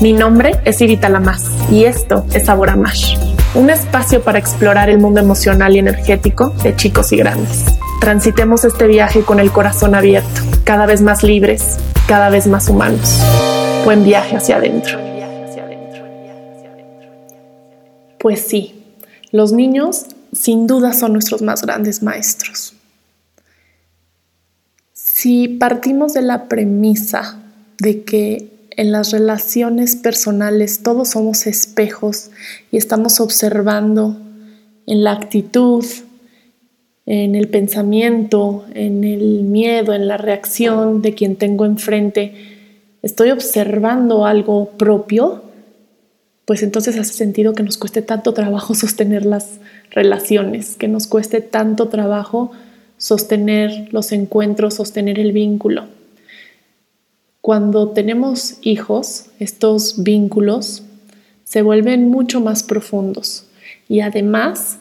Mi nombre es Irita Lamas y esto es Sabor un espacio para explorar el mundo emocional y energético de chicos y grandes. Transitemos este viaje con el corazón abierto, cada vez más libres, cada vez más humanos. Buen viaje hacia adentro. Pues sí, los niños sin duda son nuestros más grandes maestros. Si partimos de la premisa de que en las relaciones personales todos somos espejos y estamos observando en la actitud, en el pensamiento, en el miedo, en la reacción de quien tengo enfrente, estoy observando algo propio, pues entonces hace sentido que nos cueste tanto trabajo sostener las relaciones, que nos cueste tanto trabajo sostener los encuentros, sostener el vínculo. Cuando tenemos hijos, estos vínculos se vuelven mucho más profundos y además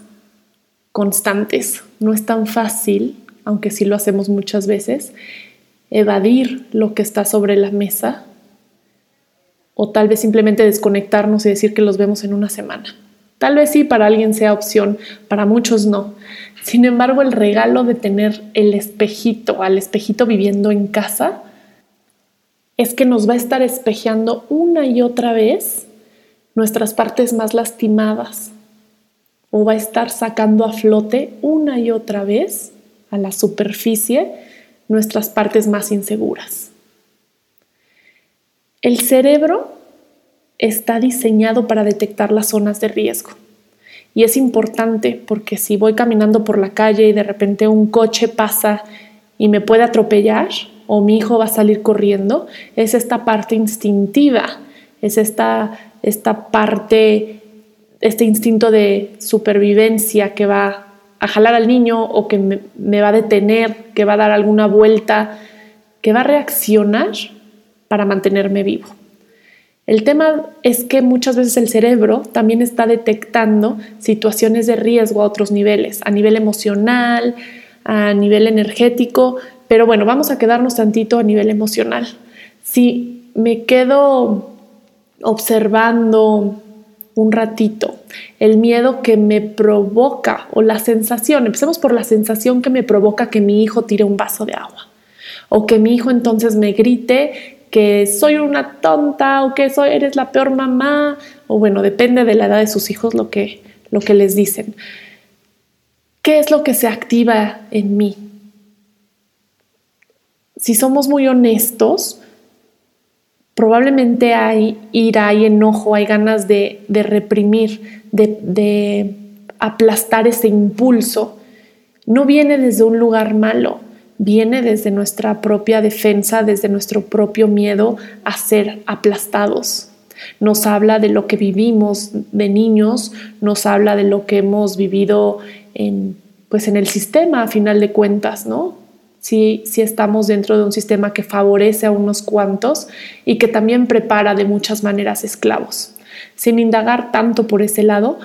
constantes. No es tan fácil, aunque sí lo hacemos muchas veces, evadir lo que está sobre la mesa o tal vez simplemente desconectarnos y decir que los vemos en una semana. Tal vez sí para alguien sea opción, para muchos no. Sin embargo, el regalo de tener el espejito, al espejito viviendo en casa, es que nos va a estar espejeando una y otra vez nuestras partes más lastimadas o va a estar sacando a flote una y otra vez a la superficie nuestras partes más inseguras. El cerebro está diseñado para detectar las zonas de riesgo. Y es importante porque si voy caminando por la calle y de repente un coche pasa y me puede atropellar, o mi hijo va a salir corriendo, es esta parte instintiva, es esta, esta parte, este instinto de supervivencia que va a jalar al niño o que me, me va a detener, que va a dar alguna vuelta, que va a reaccionar para mantenerme vivo. El tema es que muchas veces el cerebro también está detectando situaciones de riesgo a otros niveles, a nivel emocional, a nivel energético, pero bueno, vamos a quedarnos tantito a nivel emocional. Si me quedo observando un ratito el miedo que me provoca o la sensación, empecemos por la sensación que me provoca que mi hijo tire un vaso de agua o que mi hijo entonces me grite que soy una tonta o que soy eres la peor mamá o bueno, depende de la edad de sus hijos lo que lo que les dicen. ¿Qué es lo que se activa en mí? Si somos muy honestos, probablemente hay ira, hay enojo, hay ganas de, reprimir, de, de aplastar ese impulso. No viene desde un lugar malo, viene desde nuestra propia defensa, desde nuestro propio miedo a ser aplastados. Nos habla de lo que vivimos de niños, nos habla de lo que hemos vivido en, pues en el sistema a final de cuentas, ¿no? Si, estamos dentro de un sistema que favorece a unos cuantos y que también prepara de muchas maneras esclavos. Sin indagar tanto por ese lado,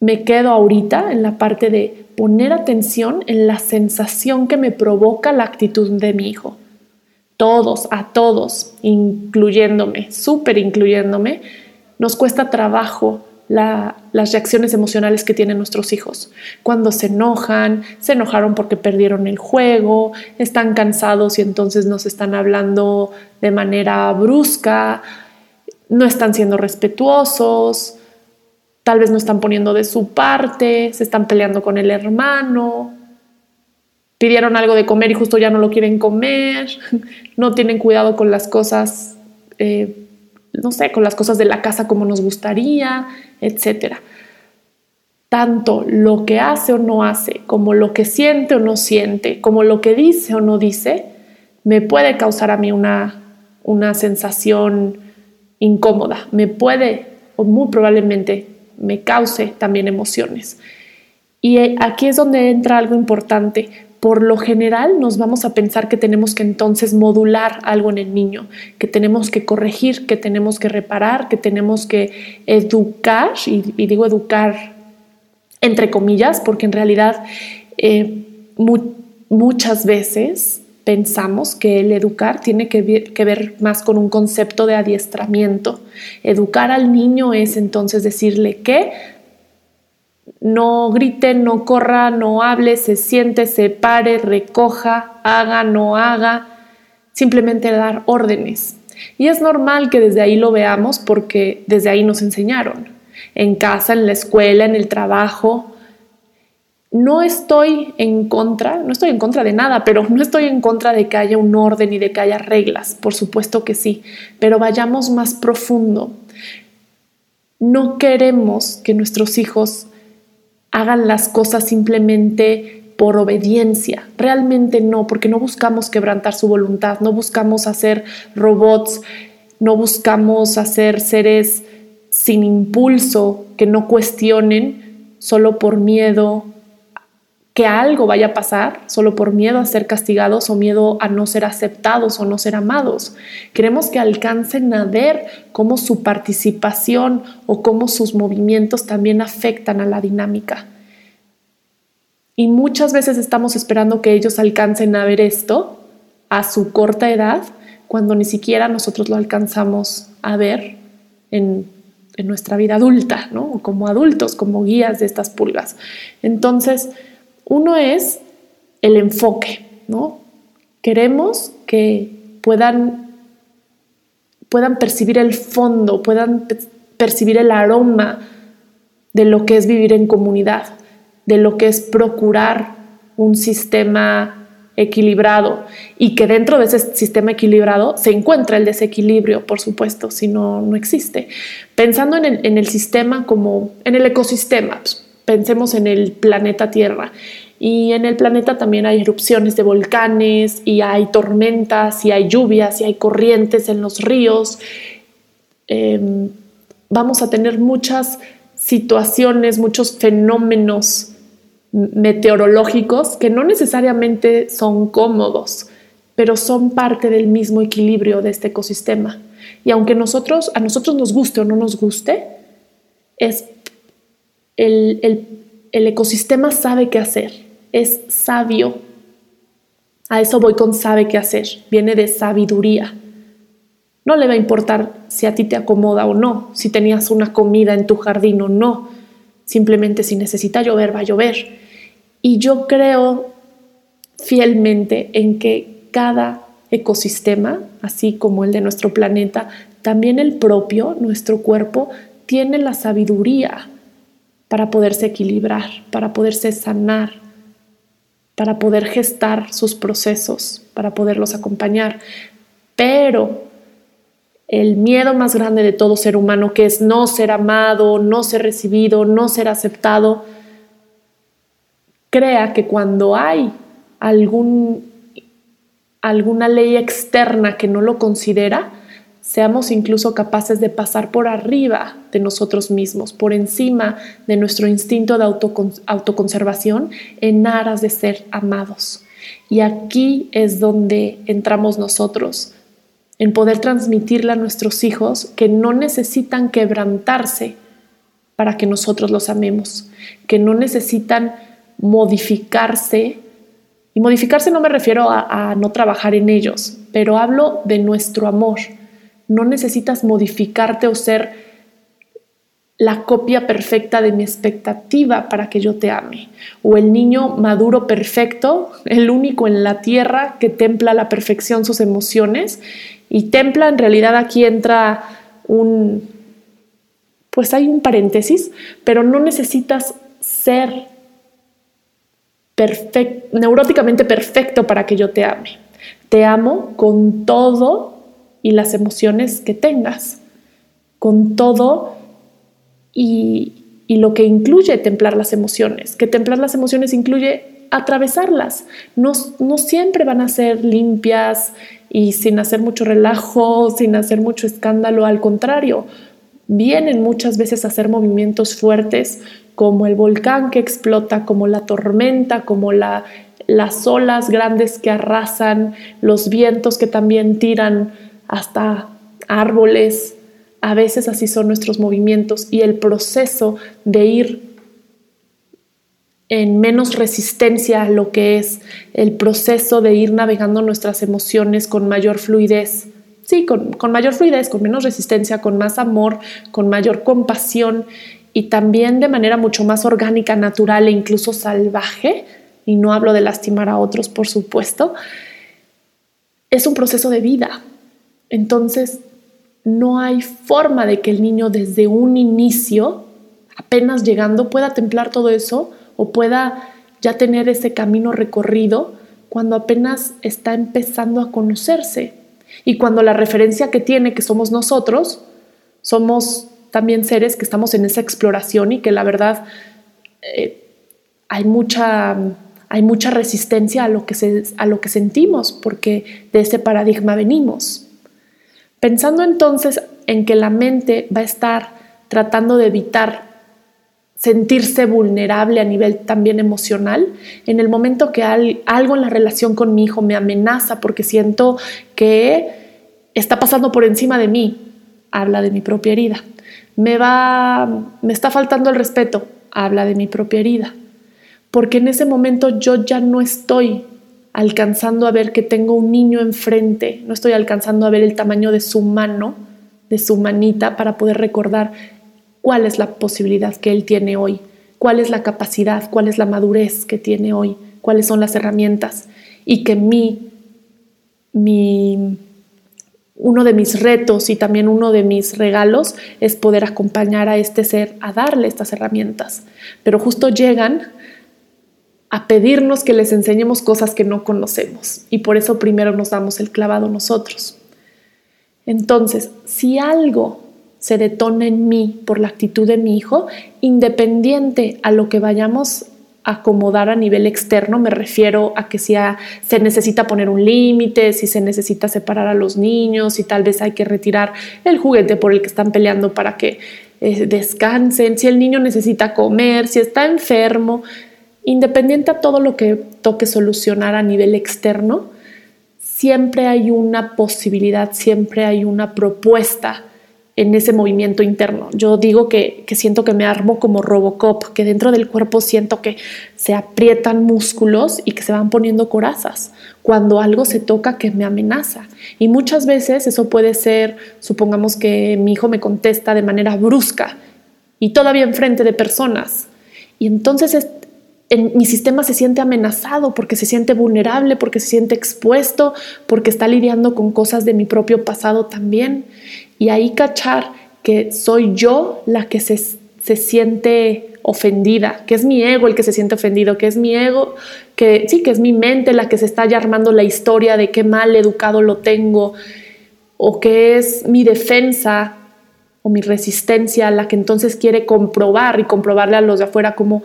me quedo ahorita en la parte de poner atención en la sensación que me provoca la actitud de mi hijo. Todos, a todos, incluyéndome, súper incluyéndome, nos cuesta trabajo las reacciones emocionales que tienen nuestros hijos. Cuando se enojan, se enojaron porque perdieron el juego, están cansados y entonces nos están hablando de manera brusca, no están siendo respetuosos, tal vez no están poniendo de su parte, se están peleando con el hermano, pidieron algo de comer y justo ya no lo quieren comer, no tienen cuidado con las cosas. Eh, no sé, con las cosas de la casa como nos gustaría, etcétera. Tanto lo que hace o no hace, como lo que siente o no siente, como lo que dice o no dice, me puede causar a mí una, una sensación incómoda, me puede o muy probablemente me cause también emociones. Y aquí es donde entra algo importante por lo general nos vamos a pensar que tenemos que entonces modular algo en el niño, que tenemos que corregir, que tenemos que reparar, que tenemos que educar, y, digo educar entre comillas, porque en realidad eh, muchas veces pensamos que el educar tiene que ver, más con un concepto de adiestramiento. Educar al niño es entonces decirle que no grite, no corra, no hable, se siente, se pare, recoja, haga, no haga, simplemente dar órdenes. Y es normal que desde ahí lo veamos porque desde ahí nos enseñaron, en casa, en la escuela, en el trabajo. No estoy en contra, no estoy en contra de nada, pero no estoy en contra de que haya un orden y de que haya reglas, por supuesto que sí, pero vayamos más profundo. No queremos que nuestros hijos hagan las cosas simplemente por obediencia. Realmente no, porque no buscamos quebrantar su voluntad, no buscamos hacer robots, no buscamos hacer seres sin impulso, que no cuestionen solo por miedo que algo vaya a pasar, solo por miedo a ser castigados o miedo a no ser aceptados o no ser amados. Queremos que alcancen a ver cómo su participación o cómo sus movimientos también afectan a la dinámica. Y muchas veces estamos esperando que ellos alcancen a ver esto a su corta edad, cuando ni siquiera nosotros lo alcanzamos a ver en, nuestra vida adulta, ¿no? como adultos, como guías de estas pulgas. Entonces, uno es el enfoque, ¿no? Queremos que puedan, puedan percibir el fondo, puedan percibir el aroma de lo que es vivir en comunidad de lo que es procurar un sistema equilibrado y que dentro de ese sistema equilibrado se encuentra el desequilibrio, por supuesto, si no, no existe. Pensando en el, sistema como en el ecosistema, pues, pensemos en el planeta Tierra. Y en el planeta también hay erupciones de volcanes y hay tormentas y hay lluvias y hay corrientes en los ríos. Em, vamos a tener muchas situaciones, muchos fenómenos meteorológicos que no necesariamente son cómodos, pero son parte del mismo equilibrio de este ecosistema. Y aunque a nosotros nos guste o no nos guste, es el, el ecosistema sabe qué hacer, es sabio. A eso voy con sabe qué hacer, viene de sabiduría. No le va a importar si a ti te acomoda o no, si tenías una comida en tu jardín o no. Simplemente si necesita llover, va a llover. Y yo creo fielmente en que cada ecosistema, así como el de nuestro planeta, también el propio, nuestro cuerpo, tiene la sabiduría para poderse equilibrar, para poderse sanar, para poder gestar sus procesos, para poderlos acompañar. Pero el miedo más grande de todo ser humano, que es no ser amado, no ser recibido, no ser aceptado, crea que cuando hay algún, alguna ley externa que no lo considera, seamos incluso capaces de pasar por arriba de nosotros mismos, por encima de nuestro instinto de autoconservación en aras de ser amados. Y aquí es donde entramos nosotros, en poder transmitirle a nuestros hijos que no necesitan quebrantarse para que nosotros los amemos, que no necesitan modificarse. Y modificarse no me refiero a, no trabajar en ellos, pero hablo de nuestro amor. No necesitas modificarte o ser la copia perfecta de mi expectativa para que yo te ame. O el niño maduro perfecto, el único en la tierra que templa a la perfección sus emociones. Y templa, en realidad aquí entra un, pues hay un paréntesis, pero no necesitas ser neuróticamente perfecto para que yo te ame. Te amo con todo y las emociones que tengas, con todo y, lo que incluye templar las emociones, que templar las emociones incluye atravesarlas. No, no siempre van a ser limpias y sin hacer mucho relajo, sin hacer mucho escándalo, al contrario, vienen muchas veces a hacer movimientos fuertes como el volcán que explota, como la tormenta, como la, las olas grandes que arrasan, los vientos que también tiran hasta árboles. A veces así son nuestros movimientos y el proceso de ir en menos resistencia a lo que es el proceso de ir navegando nuestras emociones con mayor fluidez. Sí, con, con mayor fluidez, con menos resistencia, con más amor, con mayor compasión y también de manera mucho más orgánica, natural e incluso salvaje, y no hablo de lastimar a otros, por supuesto, es un proceso de vida. Entonces, no hay forma de que el niño desde un inicio, apenas llegando, pueda templar todo eso o pueda ya tener ese camino recorrido cuando apenas está empezando a conocerse. Y cuando la referencia que tiene, que somos nosotros, somos también seres que estamos en esa exploración y que la verdad eh, hay mucha hay mucha resistencia a lo, que se, a lo que sentimos, porque de ese paradigma venimos. Pensando entonces en que la mente va a estar tratando de evitar sentirse vulnerable a nivel también emocional, en el momento que algo en la relación con mi hijo me amenaza porque siento que está pasando por encima de mí, habla de mi propia herida. Me va me está faltando el respeto, habla de mi propia herida porque en ese momento yo ya no estoy alcanzando a ver que tengo un niño enfrente, no estoy alcanzando a ver el tamaño de su mano, de su manita, para poder recordar cuál es la posibilidad que él tiene hoy, cuál es la capacidad, cuál es la madurez que tiene hoy, cuáles son las herramientas y que mi, mi uno de mis retos y también uno de mis regalos es poder acompañar a este ser a darle estas herramientas. Pero justo llegan a pedirnos que les enseñemos cosas que no conocemos y por eso primero nos damos el clavado nosotros. Entonces, si algo se detona en mí por la actitud de mi hijo, independiente a lo que vayamos a acomodar a nivel externo, me refiero a que si se necesita poner un límite, si se necesita separar a los niños, si tal vez hay que retirar el juguete por el que están peleando para que eh, descansen, si el niño necesita comer, si está enfermo, independiente a todo lo que toque solucionar a nivel externo, siempre hay una posibilidad, siempre hay una propuesta en ese movimiento interno. Yo digo que, siento que me armo como Robocop, que dentro del cuerpo siento que se aprietan músculos y que se van poniendo corazas cuando algo se toca que me amenaza. Y muchas veces eso puede ser, supongamos que mi hijo me contesta de manera brusca y todavía enfrente de personas. Y entonces mi sistema se siente amenazado, porque se siente vulnerable, porque se siente expuesto, porque está lidiando con cosas de mi propio pasado también. Y ahí cachar que soy yo la que se, se siente ofendida, que es mi ego el que se siente ofendido, que es mi ego, que sí, que es mi mente la que se está ya armando la historia de qué mal educado lo tengo, o que es mi defensa o mi resistencia la que entonces quiere comprobar y comprobarle a los de afuera como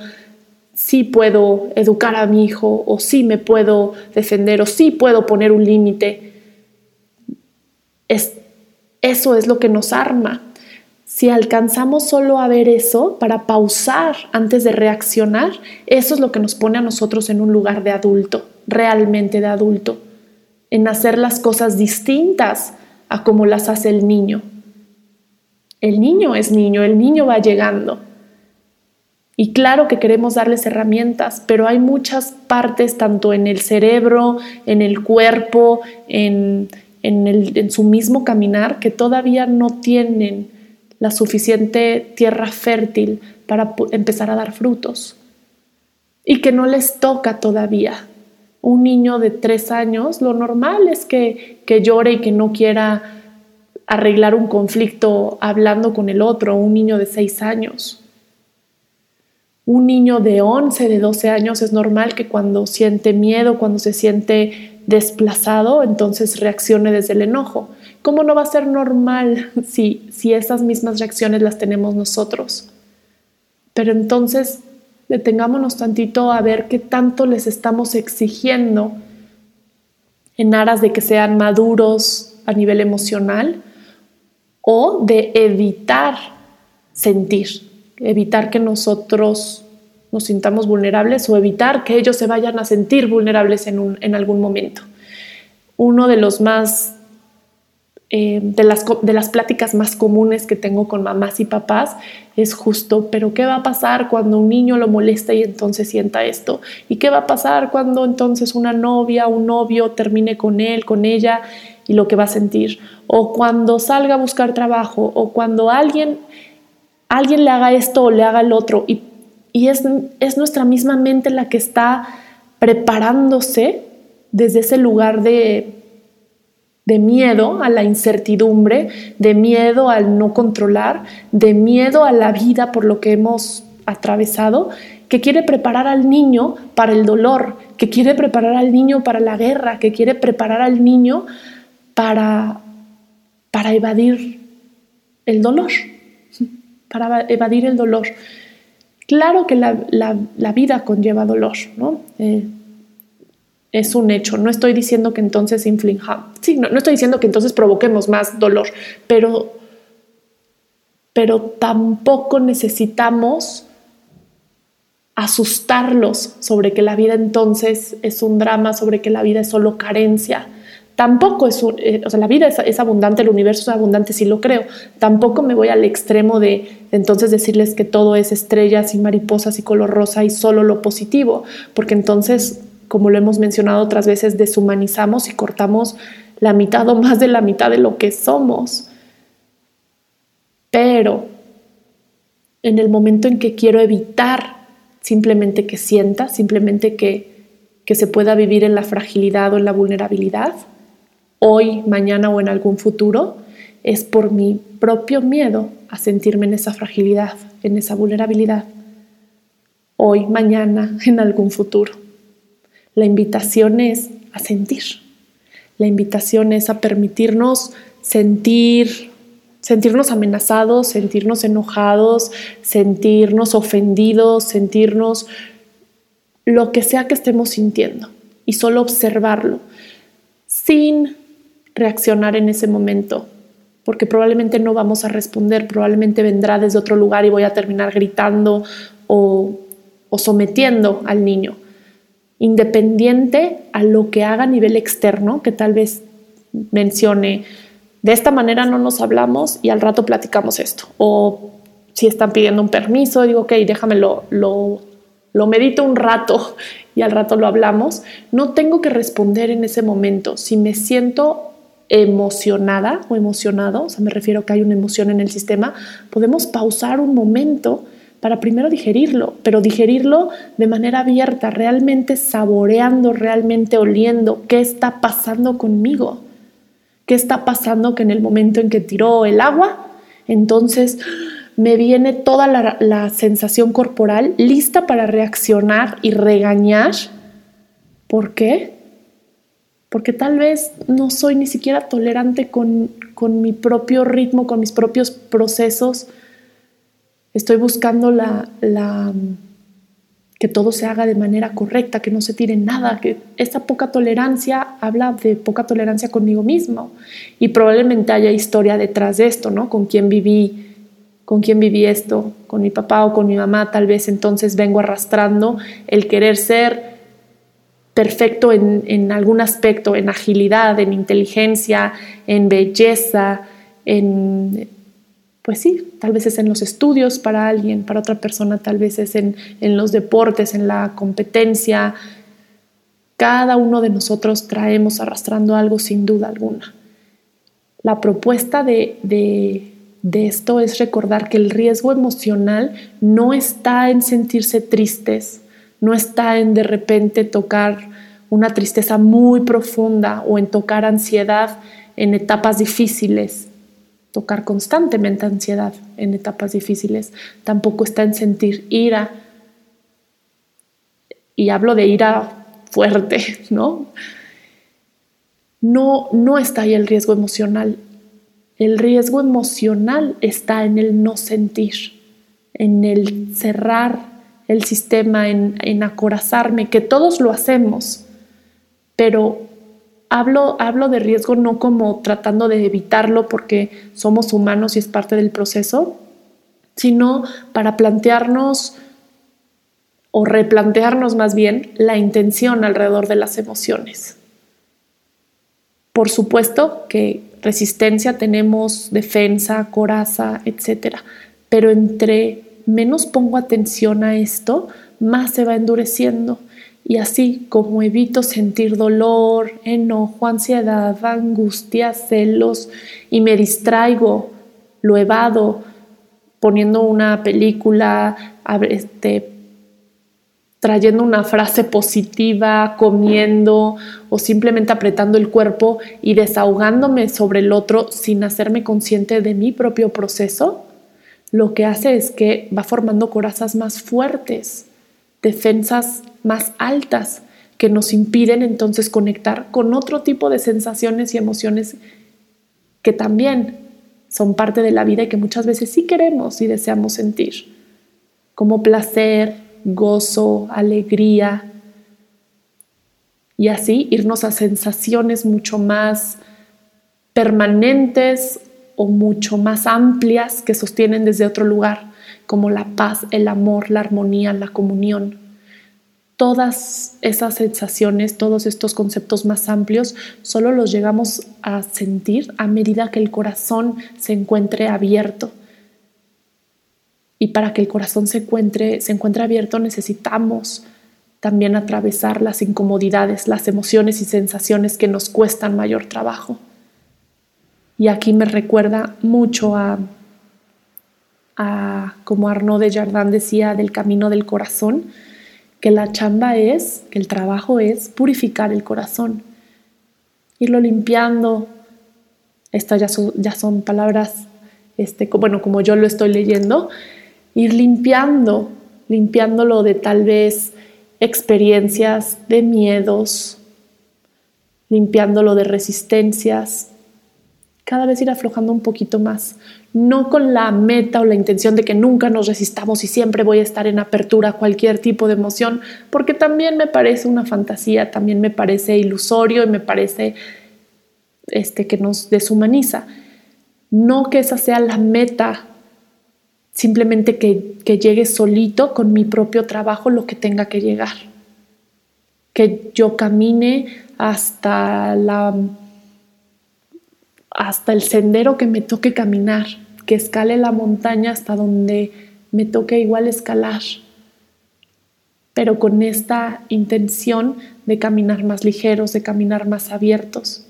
sí puedo educar a mi hijo o sí me puedo defender o sí puedo poner un límite. Es, eso es lo que nos arma. Si alcanzamos solo a ver eso para pausar antes de reaccionar, eso es lo que nos pone a nosotros en un lugar de adulto, realmente de adulto, en hacer las cosas distintas a como las hace el niño. El niño es niño, el niño va llegando y claro que queremos darles herramientas, pero hay muchas partes, tanto en el cerebro, en el cuerpo, en, su mismo caminar, que todavía no tienen la suficiente tierra fértil para empezar a dar frutos. Y que no les toca todavía. Un niño de tres años, lo normal es que, que llore y que no quiera arreglar un conflicto hablando con el otro, un niño de seis años. Un niño de 11, de 12 años es normal que cuando siente miedo, cuando se siente desplazado, entonces reaccione desde el enojo. ¿Cómo no va a ser normal si, si esas mismas reacciones las tenemos nosotros? Pero entonces detengámonos tantito a ver qué tanto les estamos exigiendo en aras de que sean maduros a nivel emocional o de evitar sentir evitar que nosotros nos sintamos vulnerables o evitar que ellos se vayan a sentir vulnerables en, algún momento. Uno de los más eh, de, las, de las pláticas más comunes que tengo con mamás y papás es justo, pero ¿qué va a pasar cuando un niño lo molesta y entonces sienta esto? ¿Y qué va a pasar cuando entonces una novia, un novio termine con él, con ella y lo que va a sentir? O cuando salga a buscar trabajo, o cuando alguien, alguien le haga esto o le haga el otro. Y, y es, es nuestra misma mente la que está preparándose desde ese lugar de de miedo a la incertidumbre, de miedo al no controlar, de miedo a la vida por lo que hemos atravesado, que quiere preparar al niño para el dolor, que quiere preparar al niño para la guerra, que quiere preparar al niño para, para evadir el dolor, para evadir el dolor. Claro que la, vida conlleva dolor, ¿no? Eh, es un hecho. No estoy diciendo que entonces inflinja, sí, no, estoy diciendo que entonces provoquemos más dolor, pero, pero tampoco necesitamos asustarlos sobre que la vida entonces es un drama, sobre que la vida es solo carencia. Tampoco es, un, eh, o sea, la vida es, abundante, el universo es abundante, sí lo creo. Tampoco me voy al extremo de entonces decirles que todo es estrellas y mariposas y color rosa y solo lo positivo, porque entonces como lo hemos mencionado otras veces, deshumanizamos y cortamos la mitad o más de la mitad de lo que somos. Pero en el momento en que quiero evitar simplemente que sienta, simplemente que, que se pueda vivir en la fragilidad o en la vulnerabilidad, hoy, mañana o en algún futuro, es por mi propio miedo a sentirme en esa fragilidad, en esa vulnerabilidad, hoy, mañana, en algún futuro. La invitación es a sentir. La invitación es a permitirnos sentir, sentirnos amenazados, sentirnos enojados, sentirnos ofendidos, sentirnos lo que sea que estemos sintiendo y solo observarlo sin reaccionar en ese momento, porque probablemente no vamos a responder, probablemente vendrá desde otro lugar y voy a terminar gritando o, o sometiendo al niño independiente a lo que haga a nivel externo, que tal vez mencione, de esta manera no nos hablamos y al rato platicamos esto. O si están pidiendo un permiso, digo, ok, déjamelo, lo, lo medito un rato y al rato lo hablamos. No tengo que responder en ese momento. Si me siento emocionada o emocionado, o sea, me refiero a que hay una emoción en el sistema, podemos pausar un momento para primero digerirlo, pero digerirlo de manera abierta, realmente saboreando, realmente oliendo qué está pasando conmigo, qué está pasando que en el momento en que tiró el agua, entonces me viene toda la, sensación corporal lista para reaccionar y regañar. ¿Por qué? Porque tal vez no soy ni siquiera tolerante con, con mi propio ritmo, con mis propios procesos Estoy buscando la, que todo se haga de manera correcta, que no se tire nada, que esta poca tolerancia habla de poca tolerancia conmigo mismo y probablemente haya historia detrás de esto, ¿no? Con quién viví, con quién viví esto, con mi papá o con mi mamá, tal vez entonces vengo arrastrando el querer ser perfecto en, en algún aspecto, en agilidad, en inteligencia, en belleza, en pues sí, tal vez es en los estudios para alguien, para otra persona tal vez es en, los deportes, en la competencia. Cada uno de nosotros traemos arrastrando algo sin duda alguna. La propuesta de, de esto es recordar que el riesgo emocional no está en sentirse tristes, no está en de repente tocar una tristeza muy profunda o en tocar ansiedad en etapas difíciles tocar constantemente ansiedad en etapas difíciles, tampoco está en sentir ira. Y hablo de ira fuerte, ¿no? No, no está ahí el riesgo emocional. El riesgo emocional está en el no sentir, en el cerrar el sistema, en, en acorazarme, que todos lo hacemos, pero Hablo, hablo de riesgo no como tratando de evitarlo porque somos humanos y es parte del proceso, sino para plantearnos o replantearnos más bien la intención alrededor de las emociones. Por supuesto que resistencia tenemos defensa, coraza, etc. Pero entre menos pongo atención a esto, más se va endureciendo. Y así como evito sentir dolor, enojo, ansiedad, angustia, celos y me distraigo, lo evado poniendo una película, este, trayendo una frase positiva, comiendo o simplemente apretando el cuerpo y desahogándome sobre el otro sin hacerme consciente de mi propio proceso, lo que hace es que va formando corazas más fuertes, defensas más altas que nos impiden entonces conectar con otro tipo de sensaciones y emociones que también son parte de la vida y que muchas veces sí queremos y deseamos sentir, como placer, gozo, alegría, y así irnos a sensaciones mucho más permanentes o mucho más amplias que sostienen desde otro lugar, como la paz, el amor, la armonía, la comunión. Todas esas sensaciones, todos estos conceptos más amplios, solo los llegamos a sentir a medida que el corazón se encuentre abierto y para que el corazón se encuentre, se encuentre abierto necesitamos también atravesar las incomodidades, las emociones y sensaciones que nos cuestan mayor trabajo. Y aquí me recuerda mucho a, a como Arnaud de Jardin decía, del camino del corazón, que la chamba es, que el trabajo es purificar el corazón, irlo limpiando. Estas ya son, palabras, este, bueno, como yo lo estoy leyendo, ir limpiando, limpiándolo de tal vez experiencias de miedos, limpiándolo de resistencias, cada vez ir aflojando un poquito más, no con la meta o la intención de que nunca nos resistamos y siempre voy a estar en apertura a cualquier tipo de emoción, porque también me parece una fantasía, también me parece ilusorio y me parece este que nos deshumaniza. No que esa sea la meta simplemente que, llegue solito con mi propio trabajo lo que tenga que llegar. Que yo camine hasta la hasta el sendero que me toque caminar, que escale la montaña hasta donde me toque igual escalar, pero con esta intención de caminar más ligeros, de caminar más abiertos.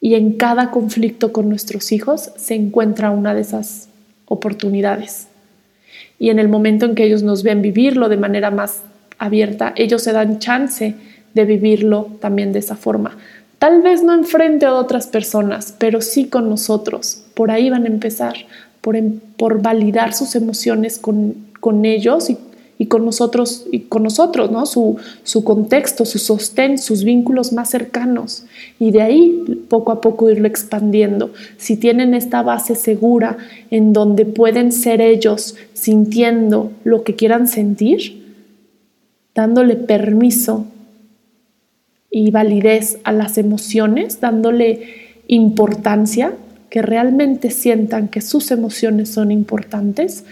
Y en cada conflicto con nuestros hijos se encuentra una de esas oportunidades. Y en el momento en que ellos nos ven vivirlo de manera más abierta, ellos se dan chance de vivirlo también de esa forma. Tal vez no enfrente a otras personas, pero sí con nosotros. Por ahí van a empezar, por, em, por validar sus emociones con, con ellos y y con nosotros, y con nosotros ¿no? Su, su, contexto, su sostén, sus vínculos más cercanos. Y de ahí poco a poco irlo expandiendo. Si tienen esta base segura en donde pueden ser ellos sintiendo lo que quieran sentir, dándole permiso y validez a las emociones, dándole importancia, que realmente sientan que sus emociones son importantes,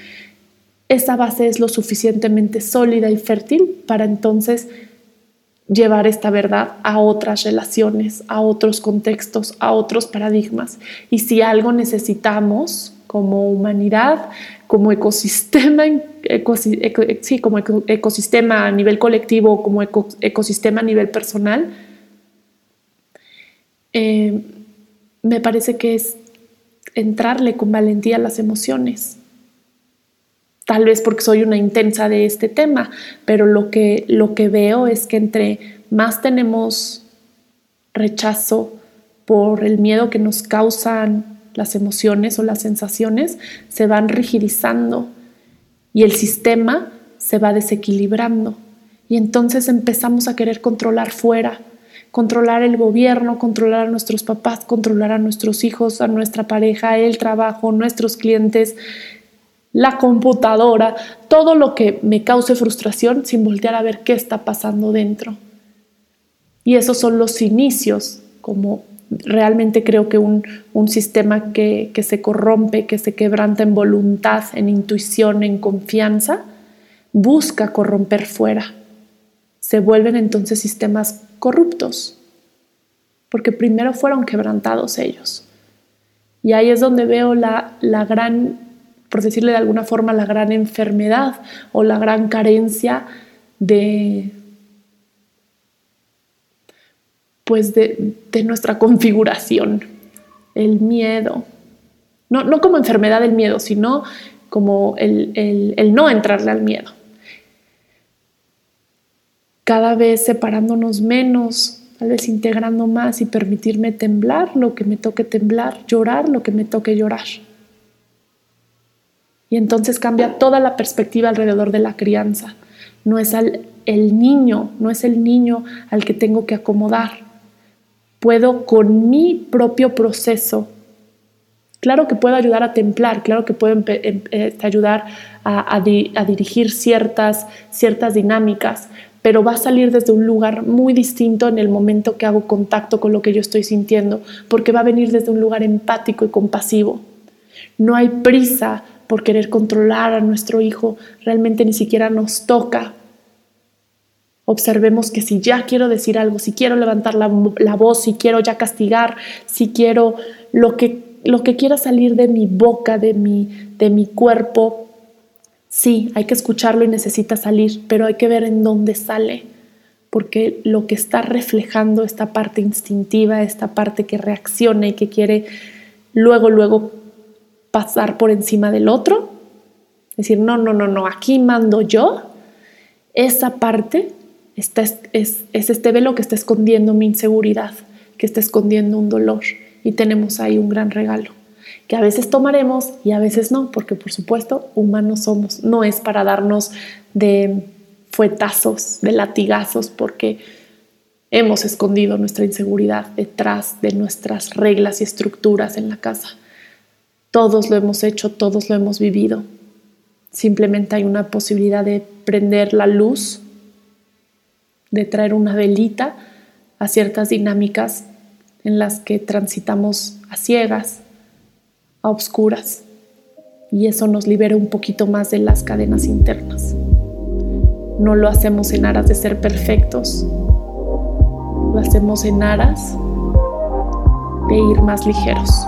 esa base es lo suficientemente sólida y fértil para entonces llevar esta verdad a otras relaciones, a otros contextos, a otros paradigmas. Y si algo necesitamos como humanidad, como ecosistema, sí, como ecosistema a nivel colectivo, como ecosistema a nivel personal, eh, me parece que es entrarle con valentía a las emociones tal vez porque soy una intensa de este tema, pero lo que, lo que veo es que entre más tenemos rechazo por el miedo que nos causan las emociones o las sensaciones, se van rigidizando y el sistema se va desequilibrando. Y entonces empezamos a querer controlar fuera, controlar el gobierno, controlar a nuestros papás, controlar a nuestros hijos, a nuestra pareja, el trabajo, nuestros clientes, la computadora, todo lo que me cause frustración sin voltear a ver qué está pasando dentro. Y esos son los inicios, como realmente creo que un, sistema que, que se corrompe, que se quebranta en voluntad, en intuición, en confianza, busca corromper fuera. Se vuelven entonces sistemas corruptos, porque primero fueron quebrantados ellos. Y ahí es donde veo la, la gran, por decirle de alguna forma, la gran enfermedad o la gran carencia de, pues de, nuestra configuración, el miedo. No, no, como enfermedad del miedo, sino como el, el no entrarle al miedo. Cada vez separándonos menos, tal vez integrando más y permitirme temblar lo que me toque temblar, llorar lo que me toque llorar. Y entonces cambia toda la perspectiva alrededor de la crianza. No es el niño, no es el niño al que tengo que acomodar. Puedo con mi propio proceso. Claro que puedo ayudar a templar, claro que puedo em, eh, ayudar a, a dirigir ciertas, ciertas dinámicas, pero va a salir desde un lugar muy distinto en el momento que hago contacto con lo que yo estoy sintiendo, porque va a venir desde un lugar empático y compasivo. No hay prisa por querer controlar a nuestro hijo, realmente ni siquiera nos toca. Observemos que si ya quiero decir algo, si quiero levantar la, voz, si quiero ya castigar, si quiero lo que, lo que quiera salir de mi boca, de mi, de mi cuerpo, Sí, hay que escucharlo y necesita salir, pero hay que ver en dónde sale, porque lo que está reflejando esta parte instintiva, esta parte que reacciona y que quiere luego, luego pasar por encima del otro, decir, no, no, no, no, aquí mando yo, esa parte está, es, es este velo que está escondiendo mi inseguridad, que está escondiendo un dolor y tenemos ahí un gran regalo que a veces tomaremos y a veces no, porque por supuesto humanos somos. No es para darnos de fuetazos, de latigazos, porque hemos escondido nuestra inseguridad detrás de nuestras reglas y estructuras en la casa. Todos lo hemos hecho, todos lo hemos vivido. Simplemente hay una posibilidad de prender la luz, de traer una velita a ciertas dinámicas en las que transitamos a ciegas a obscuras y eso nos libera un poquito más de las cadenas internas. No lo hacemos en aras de ser perfectos, lo hacemos en aras de ir más ligeros.